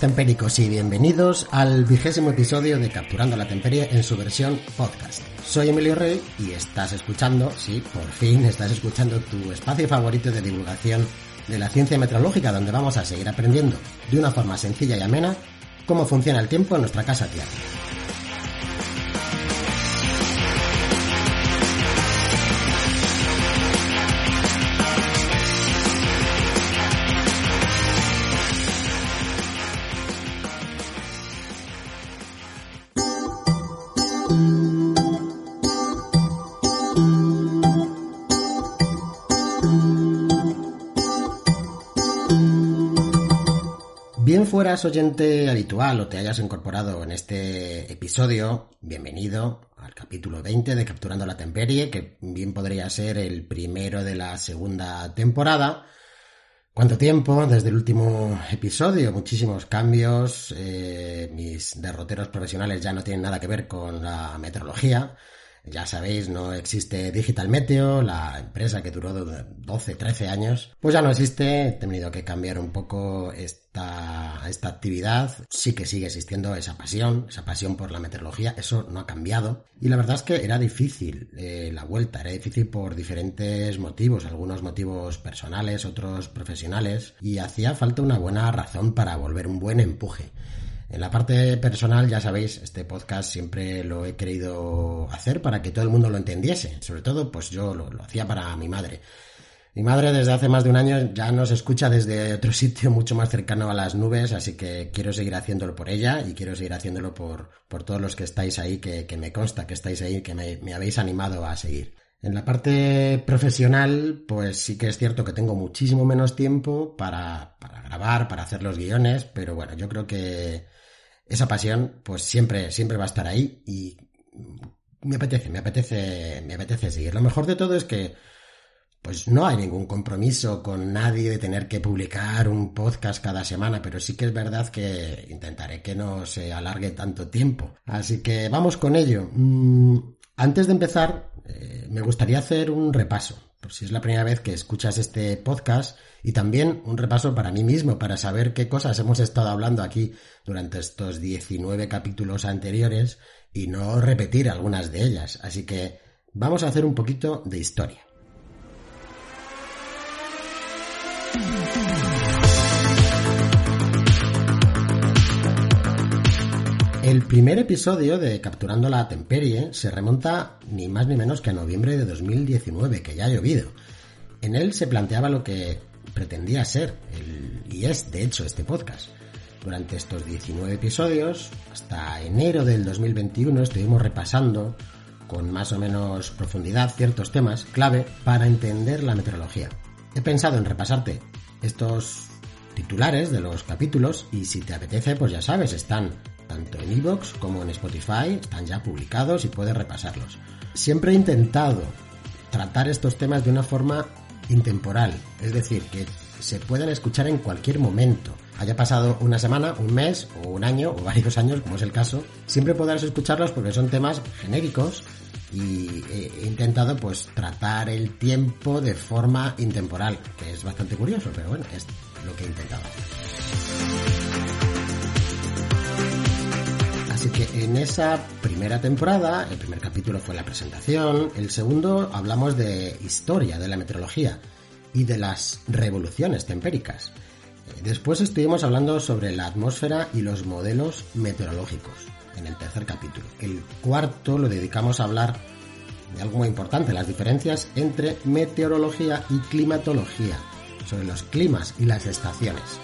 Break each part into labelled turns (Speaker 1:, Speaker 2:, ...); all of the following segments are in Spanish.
Speaker 1: Saludos tempéricos y bienvenidos al vigésimo episodio de Capturando la Temperie en su versión podcast. Soy Emilio Rey y estás escuchando, sí, por fin estás escuchando tu espacio favorito de divulgación de la ciencia meteorológica donde vamos a seguir aprendiendo de una forma sencilla y amena cómo funciona el tiempo en nuestra casa tierra. Fueras oyente habitual o te hayas incorporado en este episodio, bienvenido al capítulo 20 de Capturando la Temperie, que bien podría ser el primero de la segunda temporada. ¿Cuánto tiempo desde el último episodio? Muchísimos cambios. eh, mis derroteros profesionales ya no tienen nada que ver con la meteorología. Ya sabéis, no existe Digital Meteo, la empresa que duró 12, 13 años. Pues ya no existe, he tenido que cambiar un poco esta, esta actividad. Sí que sigue existiendo esa pasión, esa pasión por la meteorología, eso no ha cambiado. Y la verdad es que era difícil eh, la vuelta, era difícil por diferentes motivos, algunos motivos personales, otros profesionales, y hacía falta una buena razón para volver, un buen empuje. En la parte personal, ya sabéis, este podcast siempre lo he querido hacer para que todo el mundo lo entendiese. Sobre todo, pues yo lo, lo, hacía para mi madre. Mi madre desde hace más de un año ya nos escucha desde otro sitio mucho más cercano a las nubes, así que quiero seguir haciéndolo por ella y quiero seguir haciéndolo por, por todos los que estáis ahí, que, que me consta que estáis ahí, que me, habéis animado a seguir. En la parte profesional, pues sí que es cierto que tengo muchísimo menos tiempo para, para grabar, para hacer los guiones, pero bueno, yo creo que esa pasión pues siempre, siempre va a estar ahí y me apetece, me apetece, me apetece seguir. Lo mejor de todo es que pues no hay ningún compromiso con nadie de tener que publicar un podcast cada semana, pero sí que es verdad que intentaré que no se alargue tanto tiempo. Así que vamos con ello. Antes de empezar, eh, me gustaría hacer un repaso, por si es la primera vez que escuchas este podcast, y también un repaso para mí mismo, para saber qué cosas hemos estado hablando aquí durante estos 19 capítulos anteriores y no repetir algunas de ellas. Así que vamos a hacer un poquito de historia. El primer episodio de Capturando la Temperie se remonta ni más ni menos que a noviembre de 2019, que ya ha llovido. En él se planteaba lo que pretendía ser, y es de hecho este podcast. Durante estos 19 episodios, hasta enero del 2021, estuvimos repasando con más o menos profundidad ciertos temas clave para entender la meteorología. He pensado en repasarte estos titulares de los capítulos y si te apetece, pues ya sabes, están tanto en iVoox como en Spotify, están ya publicados y puedes repasarlos. Siempre he intentado tratar estos temas de una forma intemporal, es decir, que se puedan escuchar en cualquier momento. Haya pasado una semana, un mes o un año o varios años, como es el caso, siempre podrás escucharlos porque son temas genéricos y he intentado pues tratar el tiempo de forma intemporal, que es bastante curioso, pero bueno, es lo que he intentado Así que en esa primera temporada, el primer capítulo fue la presentación, el segundo hablamos de historia de la meteorología y de las revoluciones tempéricas. Después estuvimos hablando sobre la atmósfera y los modelos meteorológicos en el tercer capítulo. El cuarto lo dedicamos a hablar de algo muy importante, las diferencias entre meteorología y climatología, sobre los climas y las estaciones.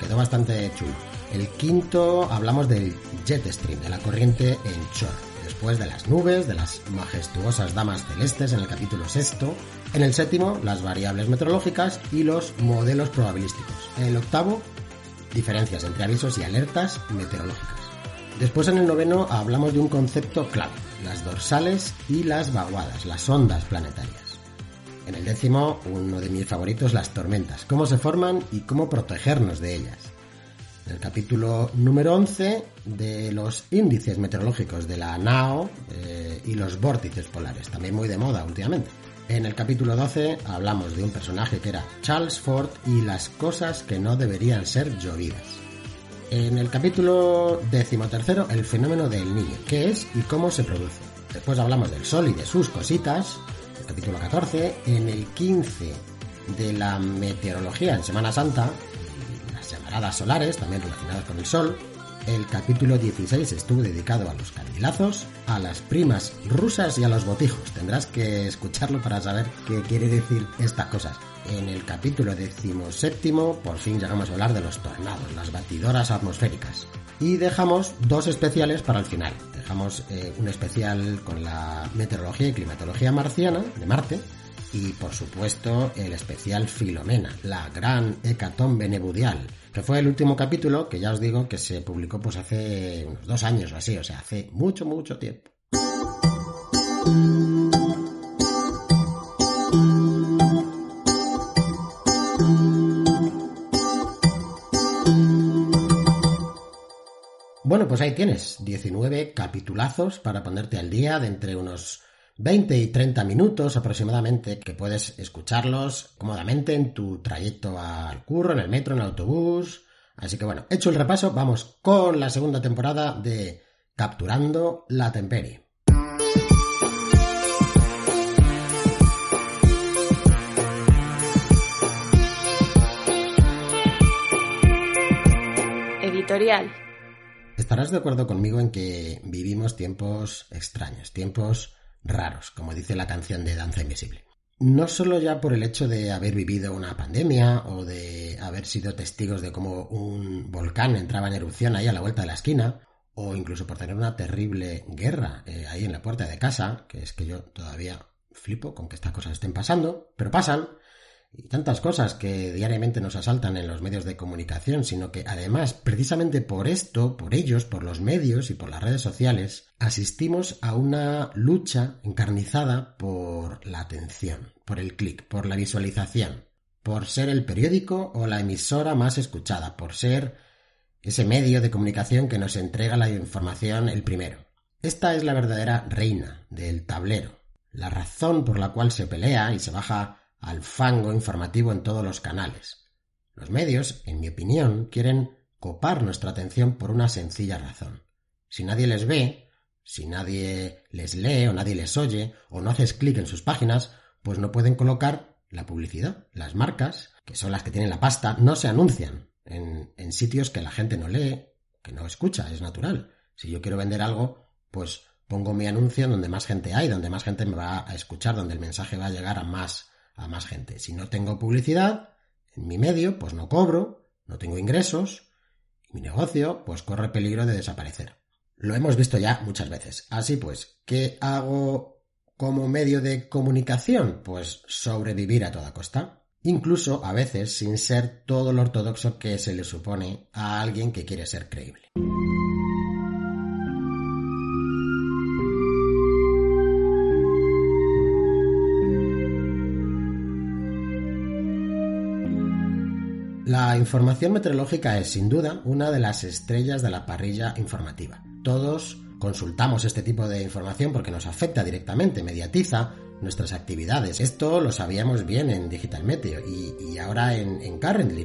Speaker 1: Quedó bastante chulo. El quinto hablamos del jet stream, de la corriente en chorro. Después de las nubes, de las majestuosas damas celestes en el capítulo sexto. En el séptimo, las variables meteorológicas y los modelos probabilísticos. En el octavo, diferencias entre avisos y alertas meteorológicas. Después en el noveno hablamos de un concepto clave, las dorsales y las vaguadas, las ondas planetarias. En el décimo, uno de mis favoritos, las tormentas, cómo se forman y cómo protegernos de ellas. El capítulo número 11 de los índices meteorológicos de la NAO eh, y los vórtices polares, también muy de moda últimamente. En el capítulo 12 hablamos de un personaje que era Charles Ford y las cosas que no deberían ser llovidas. En el capítulo decimotercero, el fenómeno del niño, qué es y cómo se produce. Después hablamos del sol y de sus cositas, el capítulo 14. En el 15, de la meteorología en Semana Santa, llamaradas solares, también relacionadas con el sol. El capítulo 16 estuvo dedicado a los candilazos, a las primas rusas y a los botijos. Tendrás que escucharlo para saber qué quiere decir estas cosas. En el capítulo decimoséptimo, por fin llegamos a hablar de los tornados, las batidoras atmosféricas. Y dejamos dos especiales para el final. Dejamos eh, un especial con la meteorología y climatología marciana de Marte y por supuesto el especial Filomena, la gran hecatombe nebudial, que fue el último capítulo que ya os digo que se publicó pues hace unos dos años o así, o sea, hace mucho, mucho tiempo. Bueno, pues ahí tienes 19 capitulazos para ponerte al día de entre unos 20 y 30 minutos aproximadamente que puedes escucharlos cómodamente en tu trayecto al curro, en el metro, en el autobús. Así que bueno, hecho el repaso, vamos con la segunda temporada de Capturando la Temperie.
Speaker 2: Editorial
Speaker 1: Estarás de acuerdo conmigo en que vivimos tiempos extraños, tiempos raros, como dice la canción de Danza Invisible. No solo ya por el hecho de haber vivido una pandemia o de haber sido testigos de cómo un volcán entraba en erupción ahí a la vuelta de la esquina, o incluso por tener una terrible guerra eh, ahí en la puerta de casa, que es que yo todavía flipo con que estas cosas estén pasando, pero pasan, y tantas cosas que diariamente nos asaltan en los medios de comunicación, sino que además, precisamente por esto, por ellos, por los medios y por las redes sociales, asistimos a una lucha encarnizada por la atención, por el clic, por la visualización, por ser el periódico o la emisora más escuchada, por ser ese medio de comunicación que nos entrega la información el primero. Esta es la verdadera reina del tablero, la razón por la cual se pelea y se baja al fango informativo en todos los canales. Los medios, en mi opinión, quieren copar nuestra atención por una sencilla razón. Si nadie les ve, si nadie les lee o nadie les oye o no haces clic en sus páginas, pues no pueden colocar la publicidad. Las marcas, que son las que tienen la pasta, no se anuncian en, en sitios que la gente no lee, que no escucha, es natural. Si yo quiero vender algo, pues pongo mi anuncio donde más gente hay, donde más gente me va a escuchar, donde el mensaje va a llegar a más a más gente. Si no tengo publicidad en mi medio, pues no cobro, no tengo ingresos y mi negocio pues corre peligro de desaparecer. Lo hemos visto ya muchas veces. Así pues, ¿qué hago como medio de comunicación? Pues sobrevivir a toda costa. Incluso a veces sin ser todo lo ortodoxo que se le supone a alguien que quiere ser creíble. La información meteorológica es, sin duda, una de las estrellas de la parrilla informativa. Todos consultamos este tipo de información porque nos afecta directamente, mediatiza nuestras actividades. Esto lo sabíamos bien en Digital Meteo y, ahora en, en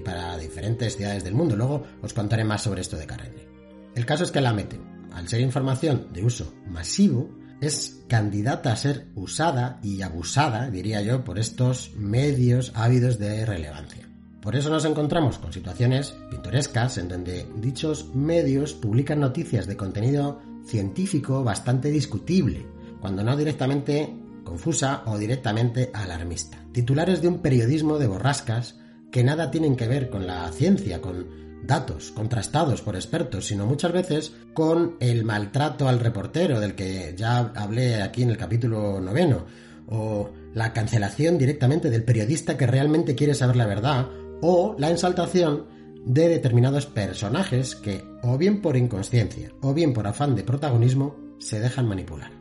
Speaker 1: para diferentes ciudades del mundo. Luego os contaré más sobre esto de Currently. El caso es que la Meteo, al ser información de uso masivo, es candidata a ser usada y abusada, diría yo, por estos medios ávidos de relevancia. Por eso nos encontramos con situaciones pintorescas en donde dichos medios publican noticias de contenido científico bastante discutible, cuando no directamente confusa o directamente alarmista. Titulares de un periodismo de borrascas que nada tienen que ver con la ciencia, con datos contrastados por expertos, sino muchas veces con el maltrato al reportero del que ya hablé aquí en el capítulo noveno, o la cancelación directamente del periodista que realmente quiere saber la verdad, o la ensaltación de determinados personajes que, o bien por inconsciencia, o bien por afán de protagonismo, se dejan manipular.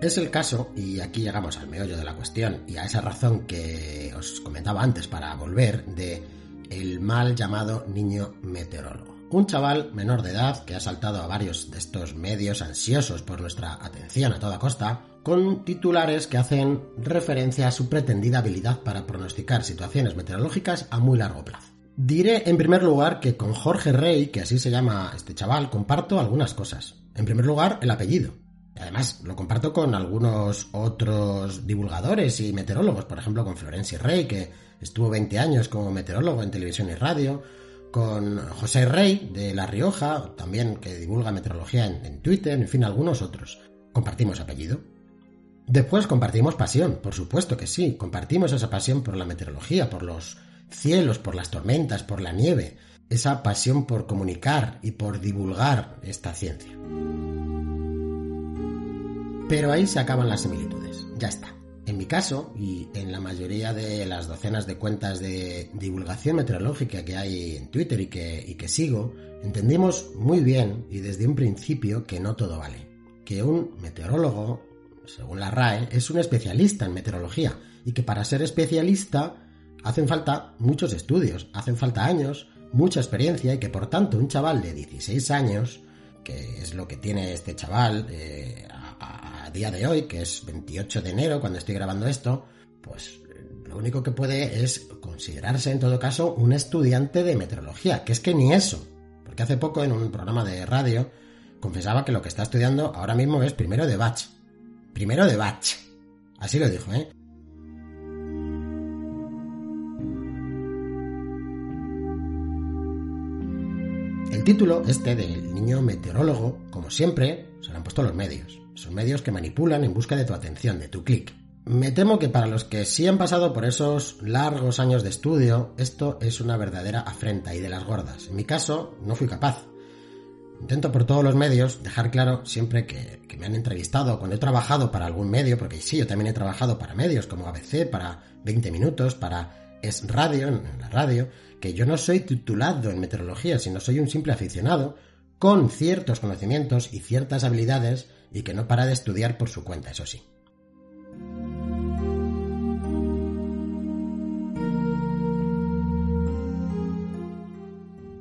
Speaker 1: Es el caso, y aquí llegamos al meollo de la cuestión y a esa razón que os comentaba antes para volver, de el mal llamado niño meteorólogo. Un chaval menor de edad que ha saltado a varios de estos medios ansiosos por nuestra atención a toda costa, con titulares que hacen referencia a su pretendida habilidad para pronosticar situaciones meteorológicas a muy largo plazo. Diré en primer lugar que con Jorge Rey, que así se llama este chaval, comparto algunas cosas. En primer lugar, el apellido. Además, lo comparto con algunos otros divulgadores y meteorólogos, por ejemplo, con Florencio Rey, que estuvo 20 años como meteorólogo en televisión y radio, con José Rey de La Rioja, también que divulga meteorología en, Twitter, en fin, algunos otros. Compartimos apellido. Después compartimos pasión, por supuesto que sí, compartimos esa pasión por la meteorología, por los cielos, por las tormentas, por la nieve, esa pasión por comunicar y por divulgar esta ciencia. Pero ahí se acaban las similitudes, ya está. En mi caso, y en la mayoría de las docenas de cuentas de divulgación meteorológica que hay en Twitter y que, que sigo, entendimos muy bien y desde un principio que no todo vale. Que un meteorólogo, según la RAE, es un especialista en meteorología y que para ser especialista hacen falta muchos estudios, hacen falta años, mucha experiencia y que por tanto un chaval de 16 años, que es lo que tiene este chaval eh, día de hoy, que es 28 de enero, cuando estoy grabando esto, pues lo único que puede es considerarse en todo caso un estudiante de meteorología, que es que ni eso, porque hace poco en un programa de radio confesaba que lo que está estudiando ahora mismo es primero de batch. Primero de batch. Así lo dijo, ¿eh? El título este del niño meteorólogo, como siempre, se lo han puesto los medios. Son medios que manipulan en busca de tu atención, de tu clic. Me temo que para los que sí han pasado por esos largos años de estudio, esto es una verdadera afrenta y de las gordas. En mi caso, no fui capaz. Intento por todos los medios dejar claro siempre que, me han entrevistado cuando he trabajado para algún medio, porque sí, yo también he trabajado para medios como ABC, para 20 minutos, para Es Radio, en la radio, que yo no soy titulado en meteorología, sino soy un simple aficionado con ciertos conocimientos y ciertas habilidades y que no para de estudiar por su cuenta, eso sí.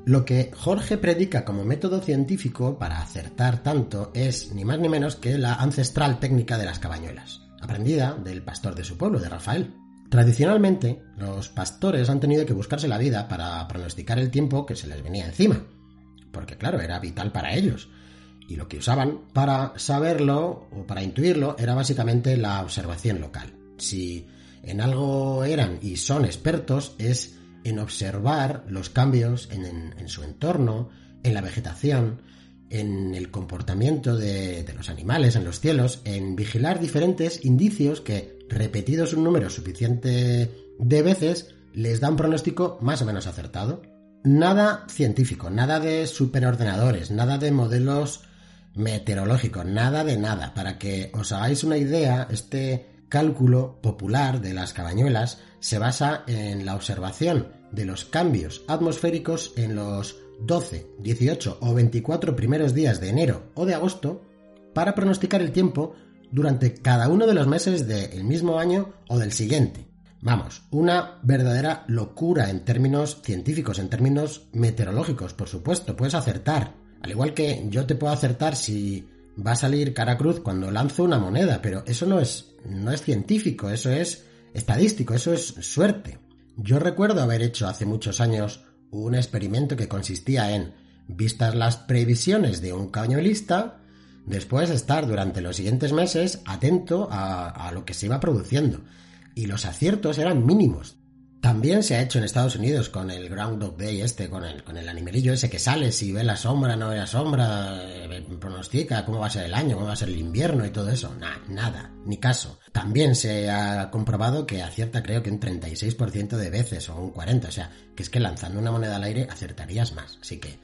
Speaker 1: Lo que Jorge predica como método científico para acertar tanto es ni más ni menos que la ancestral técnica de las cabañuelas, aprendida del pastor de su pueblo, de Rafael. Tradicionalmente, los pastores han tenido que buscarse la vida para pronosticar el tiempo que se les venía encima, porque claro, era vital para ellos, y lo que usaban para saberlo o para intuirlo era básicamente la observación local. Si en algo eran y son expertos es en observar los cambios en, su entorno, en la vegetación, en el comportamiento de, de, los animales en los cielos, en vigilar diferentes indicios que, repetidos un número suficiente de veces, les dan pronóstico más o menos acertado. Nada científico, nada de superordenadores, nada de modelos meteorológico, nada de nada. Para que os hagáis una idea, este cálculo popular de las cabañuelas se basa en la observación de los cambios atmosféricos en los 12, 18 o 24 primeros días de enero o de agosto para pronosticar el tiempo durante cada uno de los meses del mismo año o del siguiente. Vamos, una verdadera locura en términos científicos, en términos meteorológicos, por supuesto, puedes acertar, al igual que yo te puedo acertar si va a salir cara cruz cuando lanzo una moneda, pero eso no es, no es científico, eso es estadístico, eso es suerte. Yo recuerdo haber hecho hace muchos años un experimento que consistía en, vistas las previsiones de un cañuelista, después estar durante los siguientes meses atento a lo que se iba produciendo. Y los aciertos eran mínimos. También se ha hecho en Estados Unidos con el Groundhog Day este, con el, con el animalillo ese que sale, si ve la sombra, no ve la sombra, eh, pronostica cómo va a ser el año, cómo va a ser el invierno y todo eso. nada, ni caso. También se ha comprobado que acierta creo que un 36% de veces o un 40%, o sea, que es que lanzando una moneda al aire acertarías más. Así que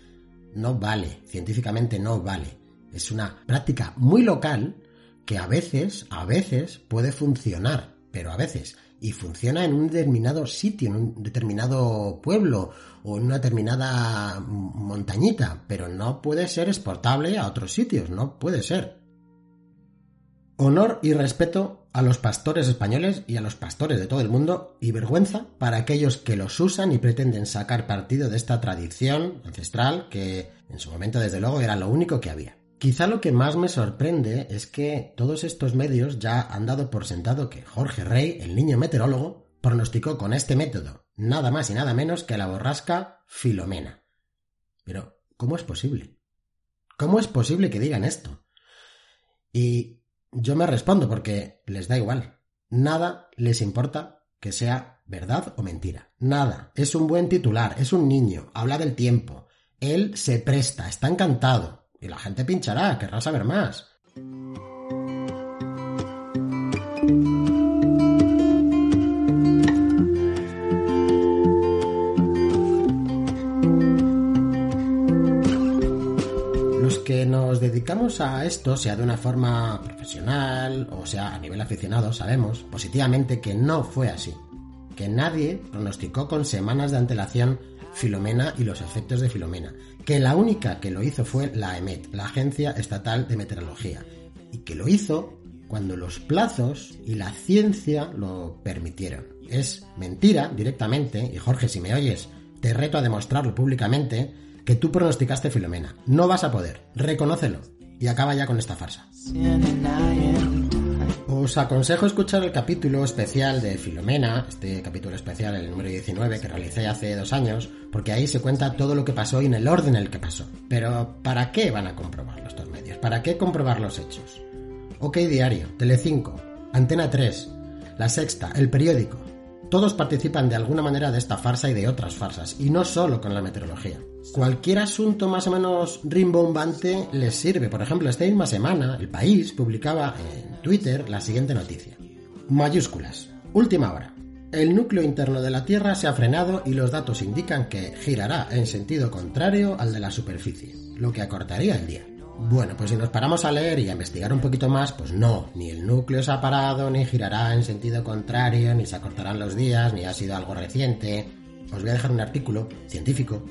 Speaker 1: no vale, científicamente no vale. Es una práctica muy local que a veces, a veces puede funcionar, pero a veces y funciona en un determinado sitio, en un determinado pueblo o en una determinada montañita, pero no puede ser exportable a otros sitios, no puede ser. Honor y respeto a los pastores españoles y a los pastores de todo el mundo y vergüenza para aquellos que los usan y pretenden sacar partido de esta tradición ancestral que en su momento desde luego era lo único que había. Quizá lo que más me sorprende es que todos estos medios ya han dado por sentado que Jorge Rey, el niño meteorólogo, pronosticó con este método nada más y nada menos que la borrasca Filomena. Pero, ¿cómo es posible? ¿Cómo es posible que digan esto? Y yo me respondo porque les da igual. Nada les importa que sea verdad o mentira. Nada. Es un buen titular, es un niño, habla del tiempo. Él se presta, está encantado. Y la gente pinchará, querrá saber más. que nos dedicamos a esto, sea de una forma profesional o sea a nivel aficionado, sabemos positivamente que no fue así. Que nadie pronosticó con semanas de antelación Filomena y los efectos de Filomena. Que la única que lo hizo fue la EMET, la Agencia Estatal de Meteorología. Y que lo hizo cuando los plazos y la ciencia lo permitieron. Es mentira directamente, y Jorge, si me oyes, te reto a demostrarlo públicamente, que tú pronosticaste Filomena. No vas a poder. Reconócelo. Y acaba ya con esta farsa. Os aconsejo escuchar el capítulo especial de Filomena, este capítulo especial, el número 19, que realicé hace dos años, porque ahí se cuenta todo lo que pasó y en el orden en el que pasó. Pero, ¿para qué van a comprobarlo estos medios? ¿Para qué comprobar los hechos? OK Diario, Telecinco, Antena 3, La Sexta, El Periódico. Todos participan de alguna manera de esta farsa y de otras farsas, y no solo con la meteorología cualquier asunto más o menos rimbombante les sirve. Por ejemplo, esta misma semana, El País publicaba en Twitter la siguiente noticia. Mayúsculas. Última hora. El núcleo interno de la Tierra se ha frenado y los datos indican que girará en sentido contrario al de la superficie, lo que acortaría el día. Bueno, pues si nos paramos a leer y a investigar un poquito más, pues no, ni el núcleo se ha parado, ni girará en sentido contrario, ni se acortarán los días, ni ha sido algo reciente. Os voy a dejar un artículo científico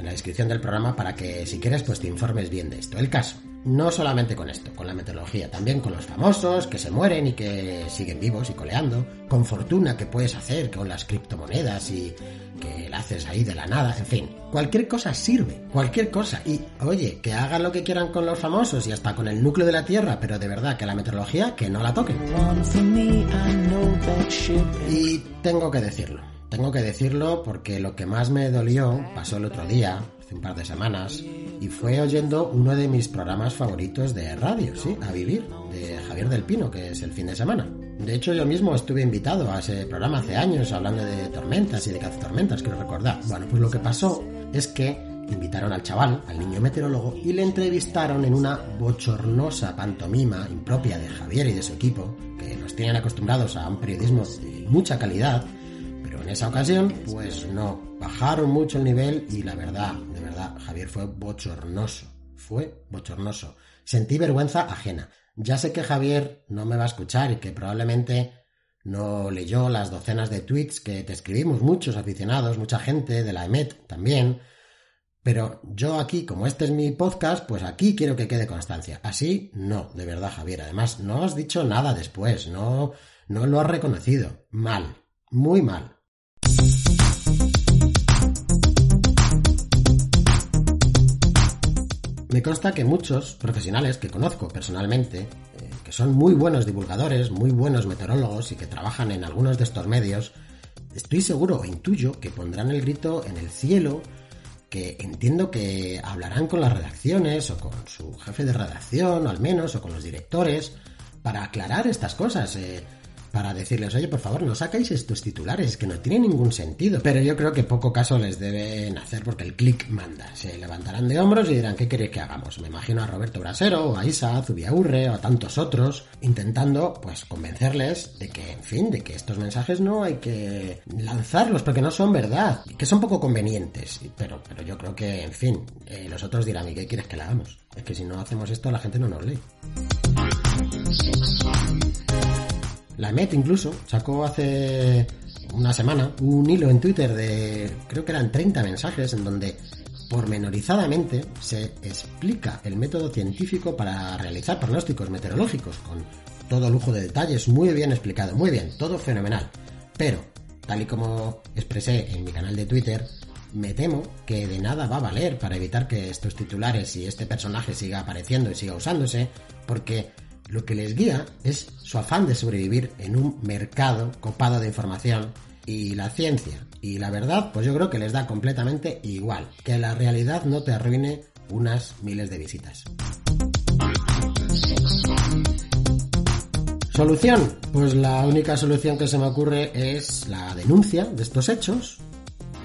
Speaker 1: en la descripción del programa para que si quieres pues te informes bien de esto. El caso, no solamente con esto, con la meteorología, también con los famosos que se mueren y que siguen vivos y coleando, con fortuna que puedes hacer con las criptomonedas y que la haces ahí de la nada, en fin, cualquier cosa sirve, cualquier cosa. Y oye, que hagan lo que quieran con los famosos y hasta con el núcleo de la Tierra, pero de verdad que la meteorología que no la toquen. Y tengo que decirlo tengo que decirlo porque lo que más me dolió pasó el otro día, hace un par de semanas, y fue oyendo uno de mis programas favoritos de radio, sí, A Vivir, de Javier del Pino, que es el fin de semana. De hecho, yo mismo estuve invitado a ese programa hace años hablando de tormentas y de cazatormentas, quiero recordar. Bueno, pues lo que pasó es que invitaron al chaval, al niño meteorólogo, y le entrevistaron en una bochornosa pantomima impropia de Javier y de su equipo, que nos tienen acostumbrados a un periodismo de mucha calidad, esa ocasión, pues no, bajaron mucho el nivel y la verdad, de verdad, Javier fue bochornoso, fue bochornoso. Sentí vergüenza ajena. Ya sé que Javier no me va a escuchar y que probablemente no leyó las docenas de tweets que te escribimos muchos aficionados, mucha gente de la EMET también. Pero yo aquí, como este es mi podcast, pues aquí quiero que quede constancia. Así, no, de verdad, Javier. Además, no has dicho nada después, no, no lo has reconocido. Mal, muy mal. Me consta que muchos profesionales que conozco personalmente, eh, que son muy buenos divulgadores, muy buenos meteorólogos y que trabajan en algunos de estos medios, estoy seguro o intuyo que pondrán el grito en el cielo, que entiendo que hablarán con las redacciones o con su jefe de redacción, o al menos, o con los directores, para aclarar estas cosas. Eh, para decirles, oye, por favor, no sacáis estos titulares, que no tiene ningún sentido. Pero yo creo que poco caso les deben hacer porque el click manda. Se levantarán de hombros y dirán, ¿qué queréis que hagamos? Me imagino a Roberto Brasero, o a Isa, a Zubiaurre, o a tantos otros, intentando, pues, convencerles de que, en fin, de que estos mensajes no hay que lanzarlos porque no son verdad, que son poco convenientes. Pero, pero yo creo que, en fin, eh, los otros dirán, ¿y qué quieres que le hagamos? Es que si no hacemos esto, la gente no nos lee. La MET incluso sacó hace una semana un hilo en Twitter de, creo que eran 30 mensajes, en donde pormenorizadamente se explica el método científico para realizar pronósticos meteorológicos con todo lujo de detalles, muy bien explicado, muy bien, todo fenomenal. Pero, tal y como expresé en mi canal de Twitter, me temo que de nada va a valer para evitar que estos titulares y este personaje siga apareciendo y siga usándose, porque lo que les guía es su afán de sobrevivir en un mercado copado de información y la ciencia y la verdad, pues yo creo que les da completamente igual, que la realidad no te arruine unas miles de visitas. Solución. Pues la única solución que se me ocurre es la denuncia de estos hechos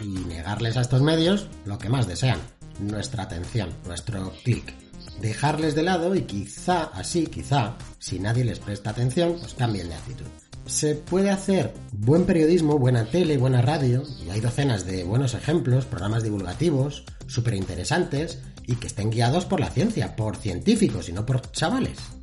Speaker 1: y negarles a estos medios lo que más desean, nuestra atención, nuestro clic. Dejarles de lado y quizá, así, quizá, si nadie les presta atención, pues cambien de actitud se puede hacer buen periodismo, buena tele, buena radio, y hay docenas de buenos ejemplos, programas divulgativos, súper interesantes, y que estén guiados por la ciencia, por científicos y no por chavales.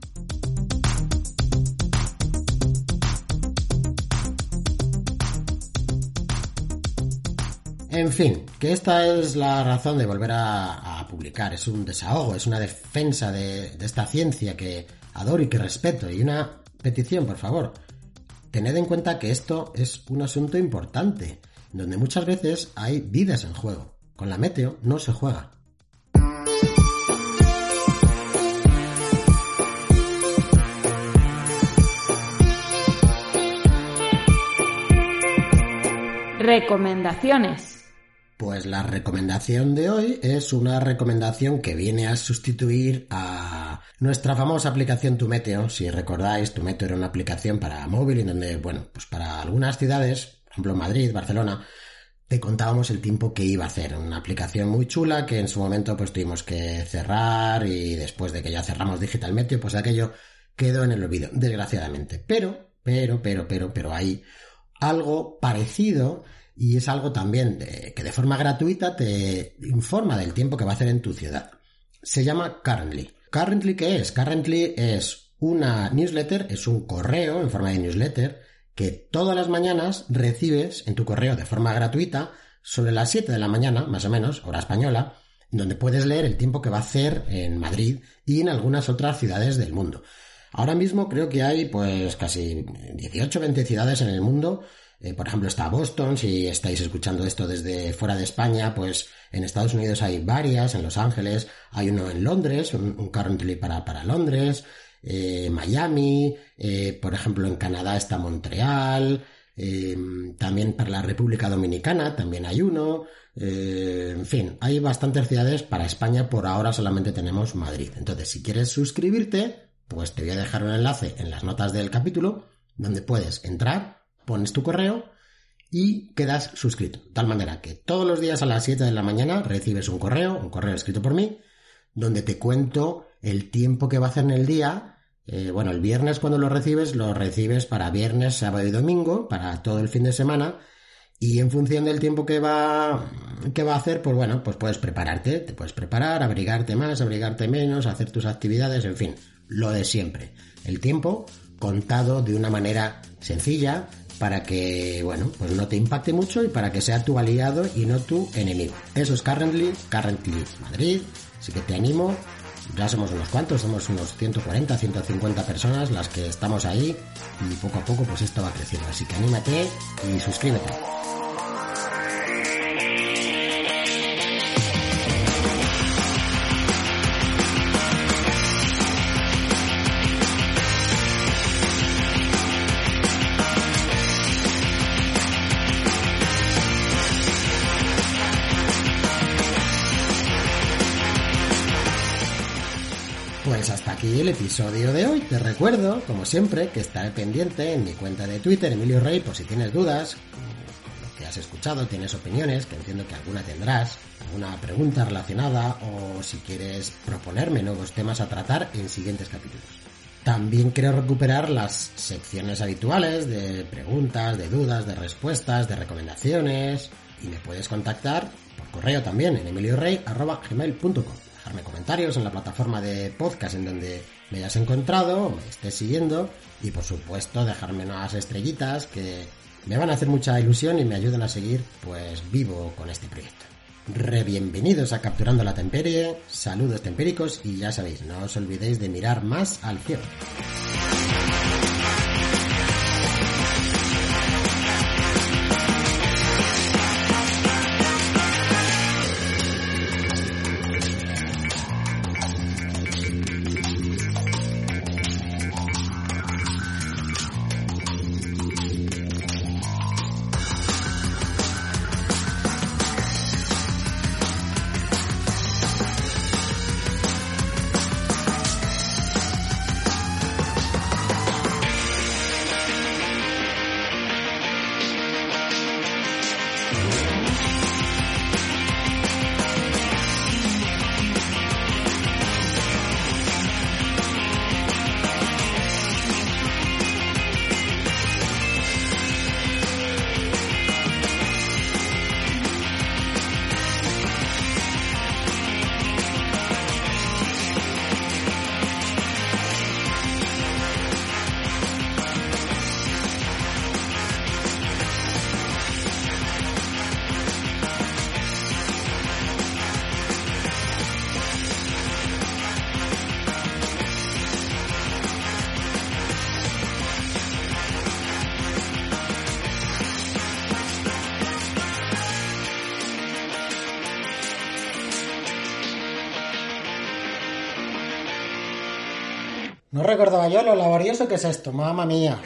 Speaker 1: En fin, que esta es la razón de volver a, publicar. Es un desahogo, es una defensa de esta ciencia que adoro y que respeto. Y una petición, por favor, tened en cuenta que esto es un asunto importante, donde muchas veces hay vidas en juego. Con la meteo no se juega.
Speaker 2: Recomendaciones.
Speaker 1: Pues la recomendación de hoy es una recomendación que viene a sustituir a nuestra famosa aplicación Tu Meteo. Si recordáis, Tu Meteo era una aplicación para móvil en donde, bueno, pues para algunas ciudades, por ejemplo Madrid, Barcelona, te contábamos el tiempo que iba a hacer. Una aplicación muy chula que en su momento pues tuvimos que cerrar y después de que ya cerramos Digital Meteo, pues aquello quedó en el olvido, desgraciadamente. Pero, pero, pero, pero, pero hay algo parecido y es algo también que de forma gratuita te informa del tiempo que va a hacer en tu ciudad. Se llama Currently. Currently, ¿qué es? Currently es una newsletter, es un correo en forma de newsletter que todas las mañanas recibes en tu correo de forma gratuita sobre las 7 de la mañana, más o menos, hora española, donde puedes leer el tiempo que va a hacer en Madrid y en algunas otras ciudades del mundo. Ahora mismo creo que hay pues casi 18 20 ciudades en el mundo eh, por ejemplo, está Boston, si estáis escuchando esto desde fuera de España, pues en Estados Unidos hay varias, en Los Ángeles, hay uno en Londres, un, currently para, para Londres, eh, Miami, eh, por ejemplo, en Canadá está Montreal, también para la República Dominicana también hay uno, en fin, hay bastantes ciudades para España, por ahora solamente tenemos Madrid. Entonces, si quieres suscribirte, pues te voy a dejar un enlace en las notas del capítulo donde puedes entrar pones tu correo y quedas suscrito. De tal manera que todos los días a las 7 de la mañana recibes un correo, un correo escrito por mí, donde te cuento el tiempo que va a hacer en el día. Eh, bueno, el viernes cuando lo recibes, lo recibes para viernes, sábado y domingo, para todo el fin de semana. Y en función del tiempo que va, que va a hacer, pues bueno, pues puedes prepararte, te puedes preparar, abrigarte más, abrigarte menos, hacer tus actividades, en fin, lo de siempre. El tiempo contado de una manera sencilla, para que, bueno, pues no te impacte mucho y para que sea tu aliado y no tu enemigo. Eso es Currently, Currently Madrid, así que te animo, ya somos unos cuantos, somos unos 140, 150 personas las que estamos ahí y poco a poco pues esto va creciendo, así que anímate y suscríbete. Aquí el episodio de hoy. Te recuerdo, como siempre, que estaré pendiente en mi cuenta de Twitter, Emilio Rey, por si tienes dudas lo que has escuchado, tienes opiniones, que entiendo que alguna tendrás, alguna pregunta relacionada o si quieres proponerme nuevos temas a tratar en siguientes capítulos. También quiero recuperar las secciones habituales de preguntas, de dudas, de respuestas, de recomendaciones y me puedes contactar por correo también en emiliorey.gmail.com dejarme comentarios en la plataforma de podcast en donde me hayas encontrado, me estés siguiendo y por supuesto dejarme unas estrellitas que me van a hacer mucha ilusión y me ayudan a seguir pues vivo con este proyecto. Re bienvenidos a Capturando la Temperie, saludos tempéricos y ya sabéis, no os olvidéis de mirar más al cielo. Recordaba yo lo laborioso que es esto, mamma mía.